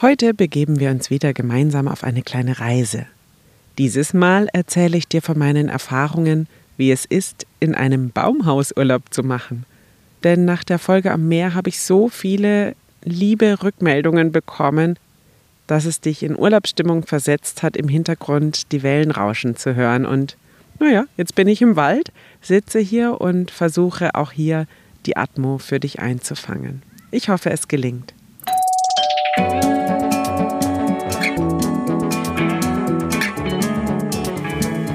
Heute begeben wir uns wieder gemeinsam auf eine kleine Reise. Dieses Mal erzähle ich dir von meinen Erfahrungen, wie es ist, in einem Baumhausurlaub zu machen. Denn nach der Folge am Meer habe ich so viele liebe Rückmeldungen bekommen, dass es dich in Urlaubsstimmung versetzt hat, im Hintergrund die Wellen rauschen zu hören. Und naja, jetzt bin ich im Wald, sitze hier und versuche auch hier die Atmo für dich einzufangen. Ich hoffe, es gelingt.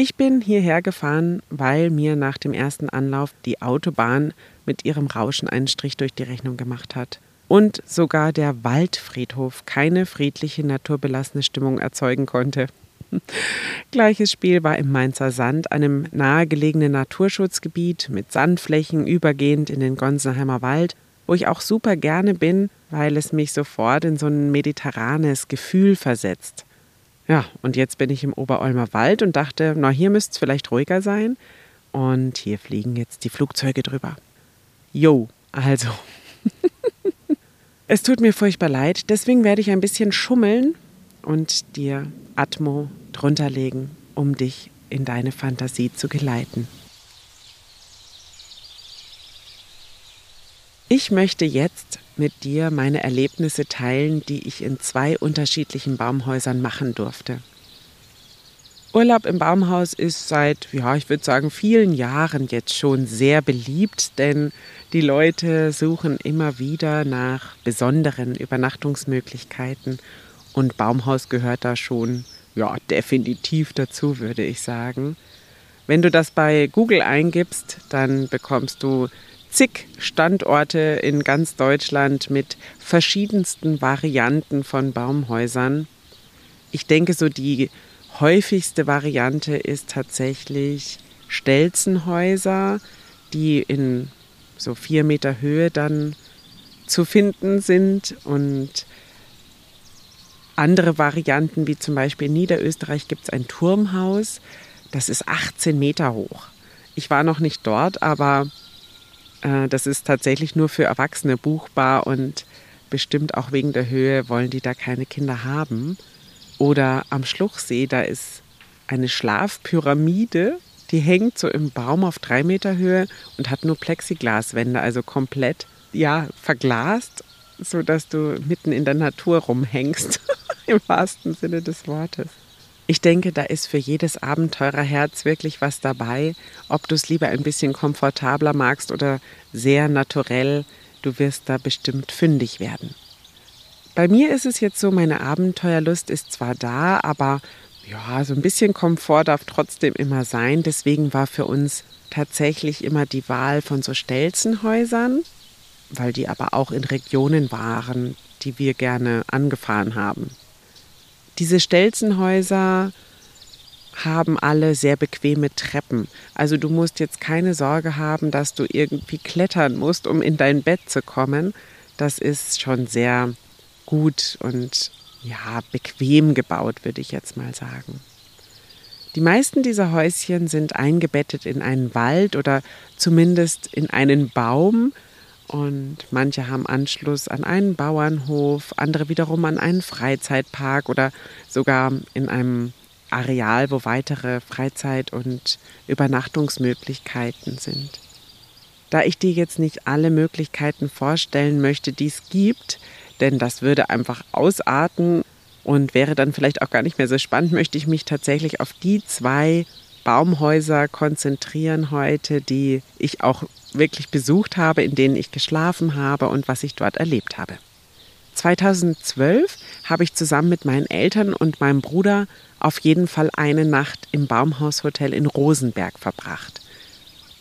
Ich bin hierher gefahren, weil mir nach dem ersten Anlauf die Autobahn mit ihrem Rauschen einen Strich durch die Rechnung gemacht hat. Und sogar der Waldfriedhof keine friedliche, naturbelassene Stimmung erzeugen konnte. Gleiches Spiel war im Mainzer Sand, einem nahegelegenen Naturschutzgebiet mit Sandflächen übergehend in den Gonsenheimer Wald, wo ich auch super gerne bin, weil es mich sofort in so ein mediterranes Gefühl versetzt. Ja, und jetzt bin ich im Oberolmer Wald und dachte, na, hier müsste es vielleicht ruhiger sein. Und hier fliegen jetzt die Flugzeuge drüber. Jo, also. es tut mir furchtbar leid, deswegen werde ich ein bisschen schummeln und dir Atmo drunter legen, um dich in deine Fantasie zu geleiten. Ich möchte jetzt mit dir meine Erlebnisse teilen, die ich in zwei unterschiedlichen Baumhäusern machen durfte. Urlaub im Baumhaus ist seit, ja, ich würde sagen, vielen Jahren jetzt schon sehr beliebt, denn die Leute suchen immer wieder nach besonderen Übernachtungsmöglichkeiten und Baumhaus gehört da schon, ja, definitiv dazu, würde ich sagen. Wenn du das bei Google eingibst, dann bekommst du zig Standorte in ganz Deutschland mit verschiedensten Varianten von Baumhäusern. Ich denke, so die häufigste Variante ist tatsächlich Stelzenhäuser, die in so vier Meter Höhe dann zu finden sind und andere Varianten, wie zum Beispiel in Niederösterreich gibt es ein Turmhaus, das ist 18 Meter hoch. Ich war noch nicht dort, aber das ist tatsächlich nur für Erwachsene buchbar und bestimmt auch wegen der Höhe wollen die da keine Kinder haben. Oder am Schluchsee, da ist eine Schlafpyramide, die hängt so im Baum auf drei Meter Höhe und hat nur Plexiglaswände, also komplett ja verglast, sodass du mitten in der Natur rumhängst, im wahrsten Sinne des Wortes. Ich denke, da ist für jedes Abenteurerherz wirklich was dabei, ob du es lieber ein bisschen komfortabler magst oder sehr naturell, du wirst da bestimmt fündig werden. Bei mir ist es jetzt so, meine Abenteuerlust ist zwar da, aber ja, so ein bisschen Komfort darf trotzdem immer sein. Deswegen war für uns tatsächlich immer die Wahl von so Stelzenhäusern, weil die aber auch in Regionen waren, die wir gerne angefahren haben. Diese Stelzenhäuser haben alle sehr bequeme Treppen. Also du musst jetzt keine Sorge haben, dass du irgendwie klettern musst, um in dein Bett zu kommen. Das ist schon sehr gut und ja, bequem gebaut, würde ich jetzt mal sagen. Die meisten dieser Häuschen sind eingebettet in einen Wald oder zumindest in einen Baum und manche haben Anschluss an einen Bauernhof, andere wiederum an einen Freizeitpark oder sogar in einem Areal, wo weitere Freizeit- und Übernachtungsmöglichkeiten sind. Da ich dir jetzt nicht alle Möglichkeiten vorstellen möchte, die es gibt, denn das würde einfach ausarten und wäre dann vielleicht auch gar nicht mehr so spannend, möchte ich mich tatsächlich auf die zwei Baumhäuser konzentrieren heute, die ich auch wirklich besucht habe, in denen ich geschlafen habe und was ich dort erlebt habe. 2012 habe ich zusammen mit meinen Eltern und meinem Bruder auf jeden Fall eine Nacht im Baumhaushotel in Rosenberg verbracht.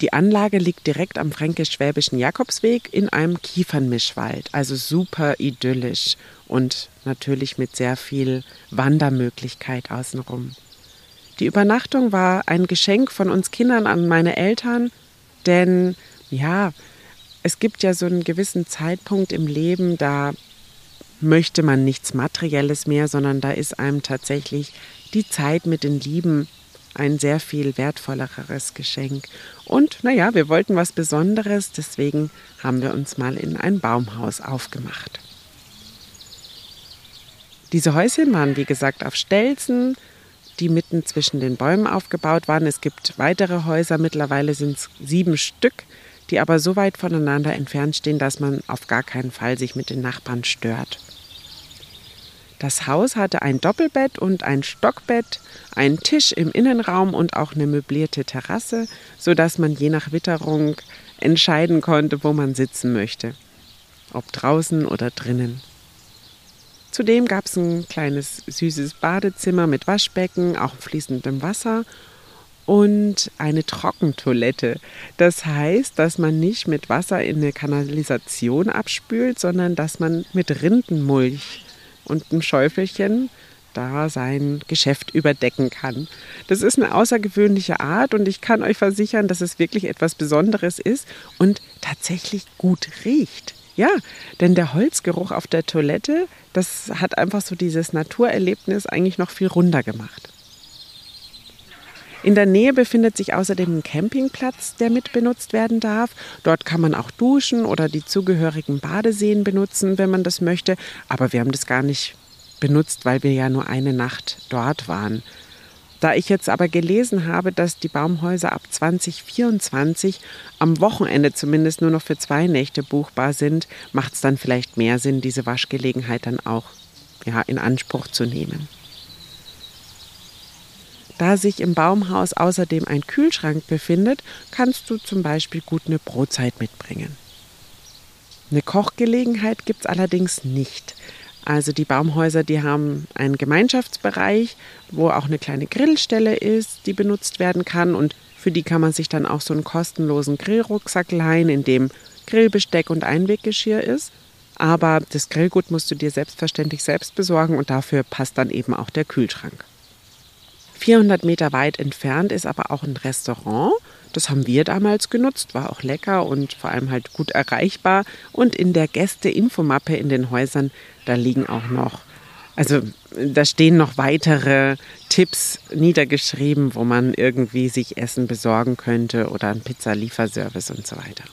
Die Anlage liegt direkt am fränkisch-schwäbischen Jakobsweg in einem Kiefernmischwald, also super idyllisch und natürlich mit sehr viel Wandermöglichkeit außenrum. Die Übernachtung war ein Geschenk von uns Kindern an meine Eltern, denn ja, es gibt ja so einen gewissen Zeitpunkt im Leben, da möchte man nichts Materielles mehr, sondern da ist einem tatsächlich die Zeit mit den Lieben ein sehr viel wertvolleres Geschenk. Und naja, wir wollten was Besonderes, deswegen haben wir uns mal in ein Baumhaus aufgemacht. Diese Häuschen waren wie gesagt auf Stelzen, die mitten zwischen den Bäumen aufgebaut waren. Es gibt weitere Häuser, mittlerweile sind es sieben Stück, die aber so weit voneinander entfernt stehen, dass man auf gar keinen Fall sich mit den Nachbarn stört. Das Haus hatte ein Doppelbett und ein Stockbett, einen Tisch im Innenraum und auch eine möblierte Terrasse, sodass man je nach Witterung entscheiden konnte, wo man sitzen möchte, ob draußen oder drinnen. Zudem gab es ein kleines süßes Badezimmer mit Waschbecken, auch fließendem Wasser und eine Trockentoilette. Das heißt, dass man nicht mit Wasser in eine Kanalisation abspült, sondern dass man mit Rindenmulch und einem Schäufelchen da sein Geschäft überdecken kann. Das ist eine außergewöhnliche Art und ich kann euch versichern, dass es wirklich etwas Besonderes ist und tatsächlich gut riecht. Ja, denn der Holzgeruch auf der Toilette, das hat einfach so dieses Naturerlebnis eigentlich noch viel runder gemacht. In der Nähe befindet sich außerdem ein Campingplatz, der mit benutzt werden darf. Dort kann man auch duschen oder die zugehörigen Badeseen benutzen, wenn man das möchte. Aber wir haben das gar nicht benutzt, weil wir ja nur eine Nacht dort waren. Da ich jetzt aber gelesen habe, dass die Baumhäuser ab 2024 am Wochenende zumindest nur noch für zwei Nächte buchbar sind, macht es dann vielleicht mehr Sinn, diese Waschgelegenheit dann auch ja, in Anspruch zu nehmen. Da sich im Baumhaus außerdem ein Kühlschrank befindet, kannst du zum Beispiel gut eine Brotzeit mitbringen. Eine Kochgelegenheit gibt es allerdings nicht. Also die Baumhäuser, die haben einen Gemeinschaftsbereich, wo auch eine kleine Grillstelle ist, die benutzt werden kann und für die kann man sich dann auch so einen kostenlosen Grillrucksack leihen, in dem Grillbesteck und Einweggeschirr ist. Aber das Grillgut musst du dir selbstverständlich selbst besorgen und dafür passt dann eben auch der Kühlschrank. 400 Meter weit entfernt ist aber auch ein Restaurant. Das haben wir damals genutzt, war auch lecker und vor allem halt gut erreichbar. Und in der Gäste-Infomappe in den Häusern, da liegen auch noch, also da stehen noch weitere Tipps niedergeschrieben, wo man irgendwie sich Essen besorgen könnte oder einen Pizzalieferservice und so weiter.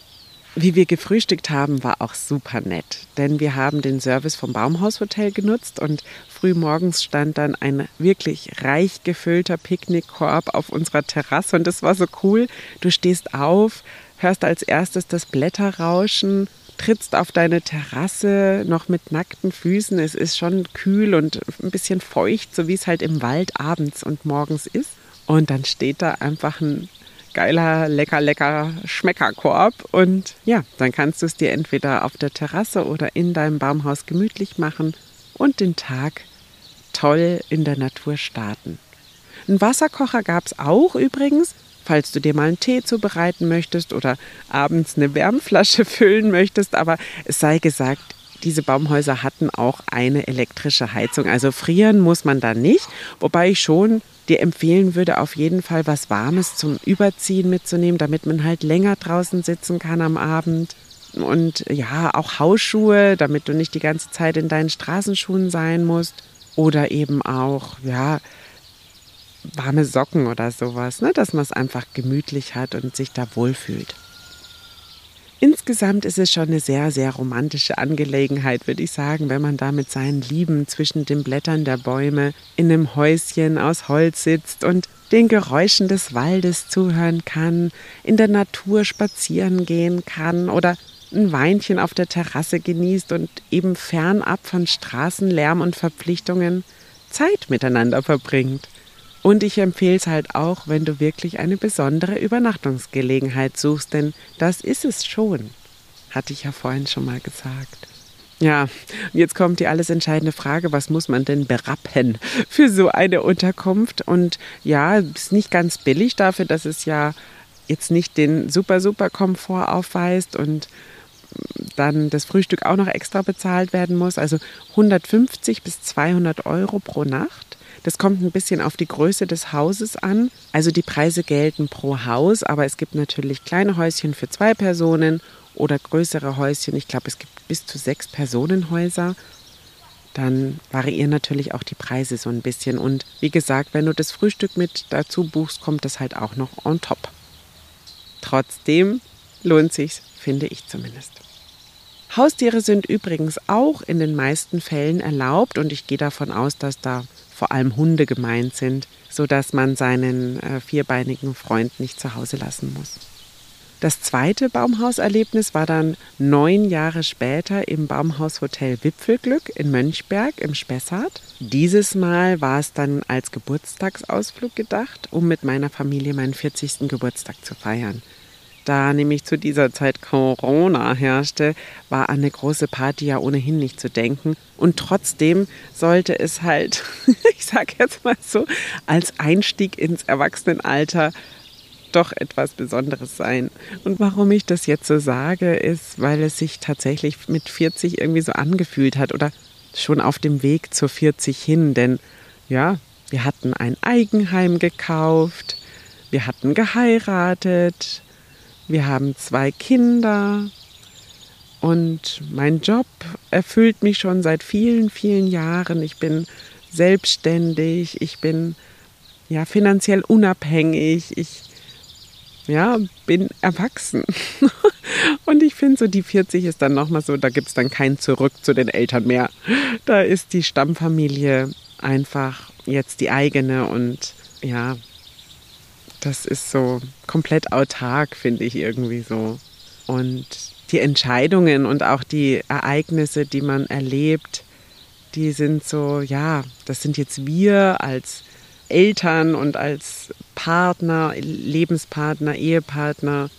Wie wir gefrühstückt haben, war auch super nett, denn wir haben den Service vom Baumhaushotel genutzt und früh morgens stand dann ein wirklich reich gefüllter Picknickkorb auf unserer Terrasse und das war so cool. Du stehst auf, hörst als erstes das Blätterrauschen, trittst auf deine Terrasse noch mit nackten Füßen. Es ist schon kühl und ein bisschen feucht, so wie es halt im Wald abends und morgens ist. Und dann steht da einfach ein geiler, lecker, lecker Schmeckerkorb. Und ja, dann kannst du es dir entweder auf der Terrasse oder in deinem Baumhaus gemütlich machen und den Tag toll in der Natur starten. Einen Wasserkocher gab es auch übrigens, falls du dir mal einen Tee zubereiten möchtest oder abends eine Wärmflasche füllen möchtest. Aber es sei gesagt, diese Baumhäuser hatten auch eine elektrische Heizung. Also frieren muss man da nicht, wobei ich schon dir empfehlen würde, auf jeden Fall was Warmes zum Überziehen mitzunehmen, damit man halt länger draußen sitzen kann am Abend. Und ja, auch Hausschuhe, damit du nicht die ganze Zeit in deinen Straßenschuhen sein musst. Oder eben auch, ja, warme Socken oder sowas, ne? dass man es einfach gemütlich hat und sich da wohlfühlt. Insgesamt ist es schon eine sehr, sehr romantische Angelegenheit, würde ich sagen, wenn man da mit seinen Lieben zwischen den Blättern der Bäume in einem Häuschen aus Holz sitzt und den Geräuschen des Waldes zuhören kann, in der Natur spazieren gehen kann oder ein Weinchen auf der Terrasse genießt und eben fernab von Straßenlärm und Verpflichtungen Zeit miteinander verbringt. Und ich empfehle es halt auch, wenn du wirklich eine besondere Übernachtungsgelegenheit suchst, denn das ist es schon. Hatte ich ja vorhin schon mal gesagt. Ja, jetzt kommt die alles entscheidende Frage, was muss man denn berappen für so eine Unterkunft? Und ja, ist nicht ganz billig dafür, dass es ja jetzt nicht den super, super Komfort aufweist und dann das Frühstück auch noch extra bezahlt werden muss. Also 150 bis 200 Euro pro Nacht. Das kommt ein bisschen auf die Größe des Hauses an. Also die Preise gelten pro Haus, aber es gibt natürlich kleine Häuschen für zwei Personen oder größere Häuschen. Ich glaube, es gibt bis zu sechs Personenhäuser. Dann variieren natürlich auch die Preise so ein bisschen. Und wie gesagt, wenn du das Frühstück mit dazu buchst, kommt das halt auch noch on top. Trotzdem lohnt sich's, finde ich zumindest. Haustiere sind übrigens auch in den meisten Fällen erlaubt und ich gehe davon aus, dass da vor allem Hunde gemeint sind, sodass man seinen äh, vierbeinigen Freund nicht zu Hause lassen muss. Das zweite Baumhauserlebnis war dann neun Jahre später im Baumhaushotel Wipfelglück in Mönchberg im Spessart. Dieses Mal war es dann als Geburtstagsausflug gedacht, um mit meiner Familie meinen 40. Geburtstag zu feiern. Da nämlich zu dieser Zeit Corona herrschte, war an eine große Party ja ohnehin nicht zu denken. Und trotzdem sollte es halt, ich sage jetzt mal so, als Einstieg ins Erwachsenenalter doch etwas Besonderes sein. Und warum ich das jetzt so sage, ist, weil es sich tatsächlich mit 40 irgendwie so angefühlt hat oder schon auf dem Weg zur 40 hin. Denn ja, wir hatten ein Eigenheim gekauft, wir hatten geheiratet, wir haben zwei Kinder und mein Job erfüllt mich schon seit vielen, vielen Jahren. Ich bin selbstständig, ich bin ja finanziell unabhängig, ich ja, bin erwachsen. Und ich finde so, die 40 ist dann nochmal so, da gibt es dann kein Zurück zu den Eltern mehr. Da ist die Stammfamilie einfach jetzt die eigene und ja, das ist so komplett autark, finde ich irgendwie so. Und die Entscheidungen und auch die Ereignisse, die man erlebt, die sind so, ja, das sind jetzt wir als Eltern und als Partner, Lebenspartner, Ehepartner.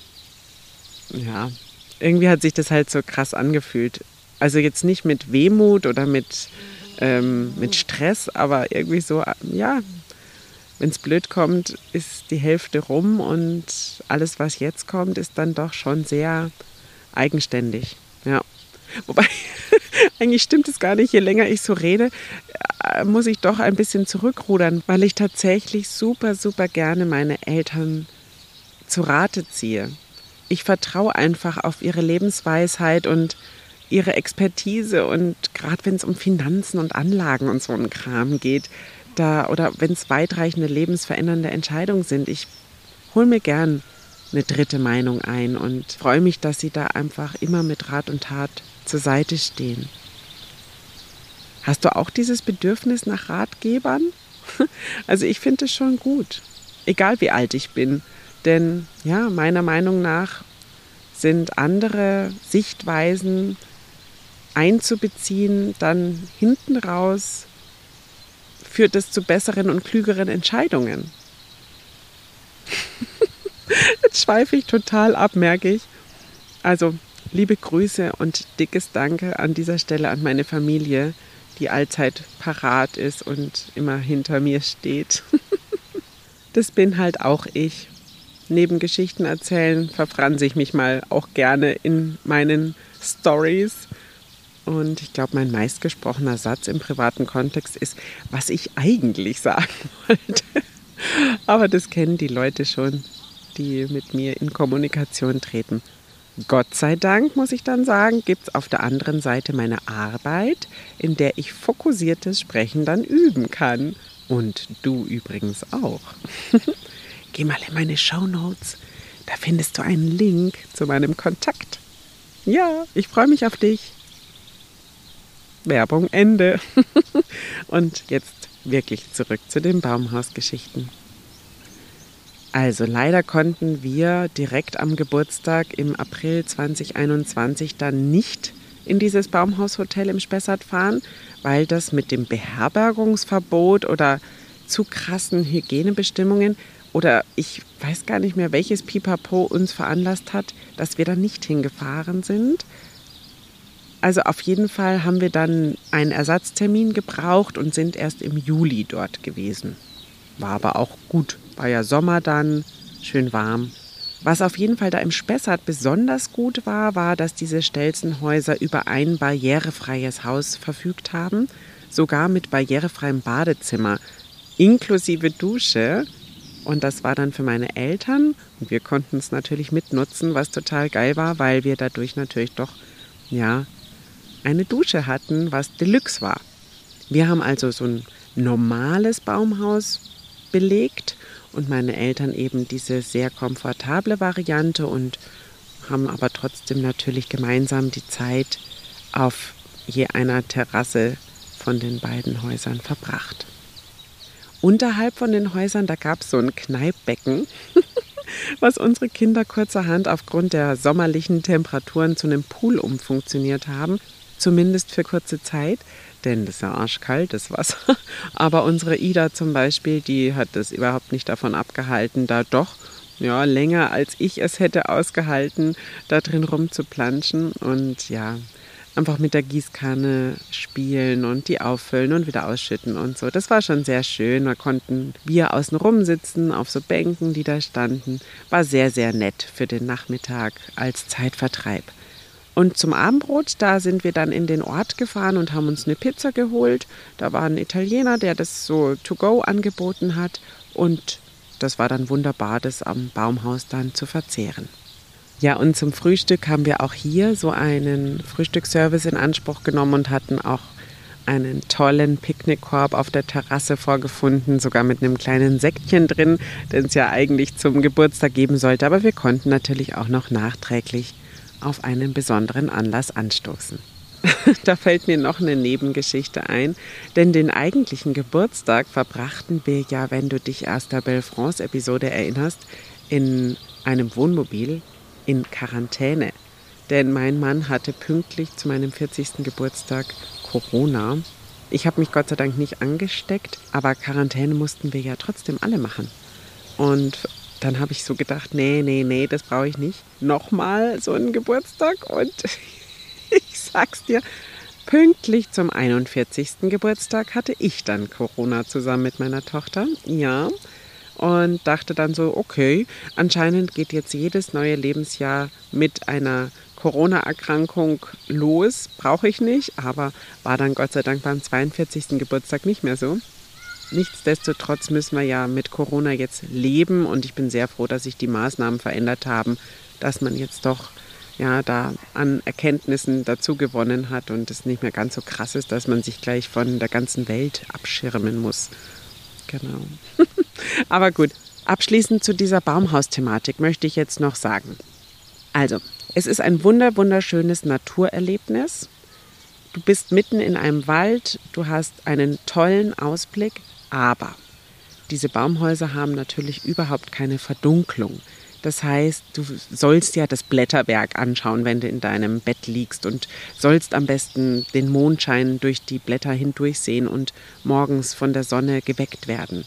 Ja, irgendwie hat sich das halt so krass angefühlt. Also jetzt nicht mit Wehmut oder mit, ähm, mit Stress, aber irgendwie so, ja, wenn es blöd kommt, ist die Hälfte rum und alles, was jetzt kommt, ist dann doch schon sehr eigenständig. Ja. Wobei, eigentlich stimmt es gar nicht. Je länger ich so rede, äh, muss ich doch ein bisschen zurückrudern, weil ich tatsächlich super, super gerne meine Eltern zu Rate ziehe. Ich vertraue einfach auf ihre Lebensweisheit und ihre Expertise und gerade wenn es um Finanzen und Anlagen und so einen Kram geht, da oder wenn es weitreichende lebensverändernde Entscheidungen sind, ich hole mir gern eine dritte Meinung ein und freue mich, dass sie da einfach immer mit Rat und Tat zur Seite stehen. Hast du auch dieses Bedürfnis nach Ratgebern? Also ich finde es schon gut, egal wie alt ich bin. Denn ja, meiner Meinung nach sind andere Sichtweisen einzubeziehen, dann hinten raus führt es zu besseren und klügeren Entscheidungen. Jetzt schweife ich total ab, merke ich. Also liebe Grüße und dickes Danke an dieser Stelle an meine Familie, die allzeit parat ist und immer hinter mir steht. das bin halt auch ich. Neben Geschichten erzählen verfranse ich mich mal auch gerne in meinen Stories. Und ich glaube, mein meistgesprochener Satz im privaten Kontext ist, was ich eigentlich sagen wollte. Aber das kennen die Leute schon, die mit mir in Kommunikation treten. Gott sei Dank, muss ich dann sagen, gibt es auf der anderen Seite meine Arbeit, in der ich fokussiertes Sprechen dann üben kann. Und du übrigens auch. Geh mal in meine Show Notes, da findest du einen Link zu meinem Kontakt. Ja, ich freue mich auf dich. Werbung Ende. Und jetzt wirklich zurück zu den Baumhausgeschichten. Also leider konnten wir direkt am Geburtstag im April 2021 dann nicht in dieses Baumhaushotel im Spessart fahren, weil das mit dem Beherbergungsverbot oder zu krassen Hygienebestimmungen oder ich weiß gar nicht mehr, welches Pipapo uns veranlasst hat, dass wir da nicht hingefahren sind. Also auf jeden Fall haben wir dann einen Ersatztermin gebraucht und sind erst im Juli dort gewesen. War aber auch gut war ja Sommer dann, schön warm. Was auf jeden Fall da im Spessart besonders gut war, war, dass diese Stelzenhäuser über ein barrierefreies Haus verfügt haben, sogar mit barrierefreiem Badezimmer, inklusive Dusche. Und das war dann für meine Eltern und wir konnten es natürlich mitnutzen, was total geil war, weil wir dadurch natürlich doch, ja, eine Dusche hatten, was Deluxe war. Wir haben also so ein normales Baumhaus belegt und meine Eltern eben diese sehr komfortable Variante und haben aber trotzdem natürlich gemeinsam die Zeit auf je einer Terrasse von den beiden Häusern verbracht. Unterhalb von den Häusern, da gab es so ein Kneippbecken, was unsere Kinder kurzerhand aufgrund der sommerlichen Temperaturen zu einem Pool umfunktioniert haben, zumindest für kurze Zeit denn das ist ja arschkalt, das Wasser. Aber unsere Ida zum Beispiel, die hat das überhaupt nicht davon abgehalten, da doch ja, länger als ich es hätte ausgehalten, da drin rumzuplanschen und ja, einfach mit der Gießkanne spielen und die auffüllen und wieder ausschütten und so. Das war schon sehr schön. Da konnten wir außen rum sitzen auf so Bänken, die da standen. War sehr, sehr nett für den Nachmittag als Zeitvertreib. Und zum Abendbrot, da sind wir dann in den Ort gefahren und haben uns eine Pizza geholt. Da war ein Italiener, der das so to go angeboten hat. Und das war dann wunderbar, das am Baumhaus dann zu verzehren. Ja, und zum Frühstück haben wir auch hier so einen Frühstücksservice in Anspruch genommen und hatten auch einen tollen Picknickkorb auf der Terrasse vorgefunden, sogar mit einem kleinen Säckchen drin, den es ja eigentlich zum Geburtstag geben sollte. Aber wir konnten natürlich auch noch nachträglich auf einen besonderen Anlass anstoßen. da fällt mir noch eine Nebengeschichte ein, denn den eigentlichen Geburtstag verbrachten wir ja, wenn du dich aus der Belle France-Episode erinnerst, in einem Wohnmobil in Quarantäne. Denn mein Mann hatte pünktlich zu meinem 40. Geburtstag Corona. Ich habe mich Gott sei Dank nicht angesteckt, aber Quarantäne mussten wir ja trotzdem alle machen. Und dann habe ich so gedacht, nee, nee, nee, das brauche ich nicht. Nochmal so einen Geburtstag und ich sag's dir, pünktlich zum 41. Geburtstag hatte ich dann Corona zusammen mit meiner Tochter. Ja. Und dachte dann so, okay, anscheinend geht jetzt jedes neue Lebensjahr mit einer Corona-Erkrankung los. Brauche ich nicht, aber war dann Gott sei Dank beim 42. Geburtstag nicht mehr so. Nichtsdestotrotz müssen wir ja mit Corona jetzt leben und ich bin sehr froh, dass sich die Maßnahmen verändert haben, dass man jetzt doch ja da an Erkenntnissen dazu gewonnen hat und es nicht mehr ganz so krass ist, dass man sich gleich von der ganzen Welt abschirmen muss. Genau. Aber gut, abschließend zu dieser Baumhausthematik möchte ich jetzt noch sagen. Also, es ist ein wunder wunderschönes Naturerlebnis. Du bist mitten in einem Wald, du hast einen tollen Ausblick, aber diese Baumhäuser haben natürlich überhaupt keine Verdunklung. Das heißt, du sollst ja das Blätterwerk anschauen, wenn du in deinem Bett liegst und sollst am besten den Mondschein durch die Blätter hindurch sehen und morgens von der Sonne geweckt werden.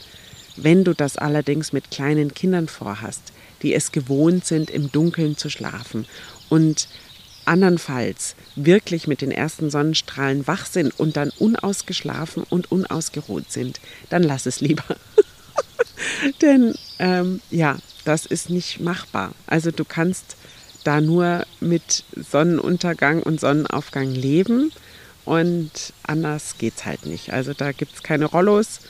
Wenn du das allerdings mit kleinen Kindern vorhast, die es gewohnt sind, im Dunkeln zu schlafen und andernfalls wirklich mit den ersten Sonnenstrahlen wach sind und dann unausgeschlafen und unausgeruht sind, dann lass es lieber. Denn ähm, ja, das ist nicht machbar. Also du kannst da nur mit Sonnenuntergang und Sonnenaufgang leben und anders geht's halt nicht. Also da gibt es keine Rollos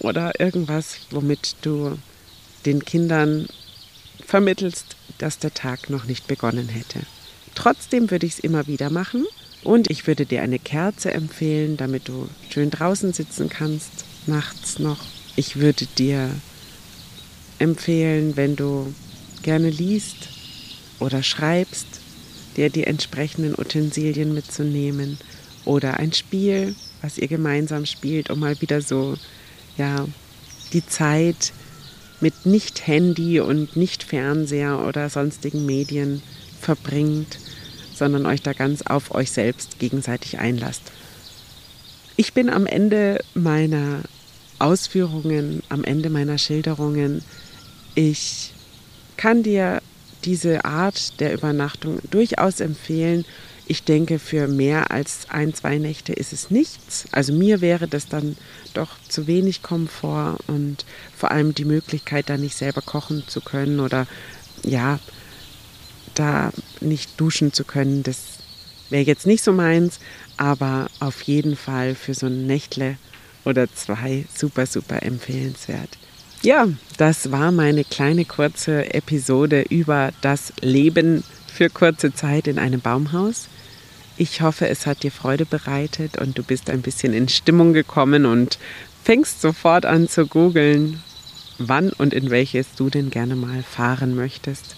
oder irgendwas, womit du den Kindern vermittelst, dass der Tag noch nicht begonnen hätte. Trotzdem würde ich es immer wieder machen. Und ich würde dir eine Kerze empfehlen, damit du schön draußen sitzen kannst, nachts noch. Ich würde dir empfehlen, wenn du gerne liest oder schreibst, dir die entsprechenden Utensilien mitzunehmen oder ein Spiel, was ihr gemeinsam spielt, um mal wieder so, ja, die Zeit mit nicht Handy und nicht Fernseher oder sonstigen Medien verbringt sondern euch da ganz auf euch selbst gegenseitig einlasst. Ich bin am Ende meiner Ausführungen, am Ende meiner Schilderungen. Ich kann dir diese Art der Übernachtung durchaus empfehlen. Ich denke, für mehr als ein, zwei Nächte ist es nichts. Also mir wäre das dann doch zu wenig Komfort und vor allem die Möglichkeit, da nicht selber kochen zu können oder ja, da nicht duschen zu können, das wäre jetzt nicht so meins, aber auf jeden Fall für so ein Nächtle oder zwei super, super empfehlenswert. Ja, das war meine kleine kurze Episode über das Leben für kurze Zeit in einem Baumhaus. Ich hoffe, es hat dir Freude bereitet und du bist ein bisschen in Stimmung gekommen und fängst sofort an zu googeln, wann und in welches du denn gerne mal fahren möchtest.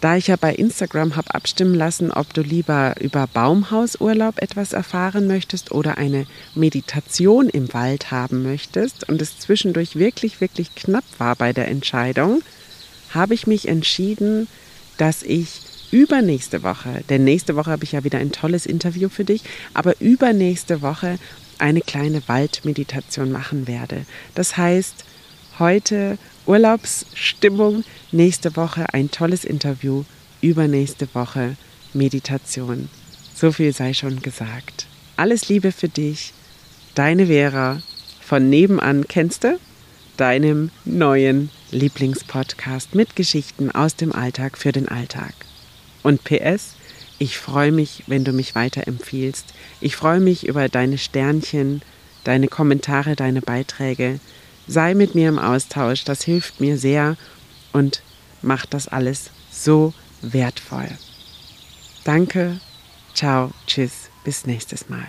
Da ich ja bei Instagram habe abstimmen lassen, ob du lieber über Baumhausurlaub etwas erfahren möchtest oder eine Meditation im Wald haben möchtest und es zwischendurch wirklich, wirklich knapp war bei der Entscheidung, habe ich mich entschieden, dass ich übernächste Woche, denn nächste Woche habe ich ja wieder ein tolles Interview für dich, aber übernächste Woche eine kleine Waldmeditation machen werde. Das heißt, heute Urlaubsstimmung, nächste Woche ein tolles Interview, übernächste Woche Meditation. So viel sei schon gesagt. Alles Liebe für dich, deine Vera von nebenan kennst du? Deinem neuen Lieblingspodcast mit Geschichten aus dem Alltag für den Alltag. Und PS, ich freue mich, wenn du mich weiterempfiehlst. Ich freue mich über deine Sternchen, deine Kommentare, deine Beiträge. Sei mit mir im Austausch, das hilft mir sehr und macht das alles so wertvoll. Danke, ciao, tschüss, bis nächstes Mal.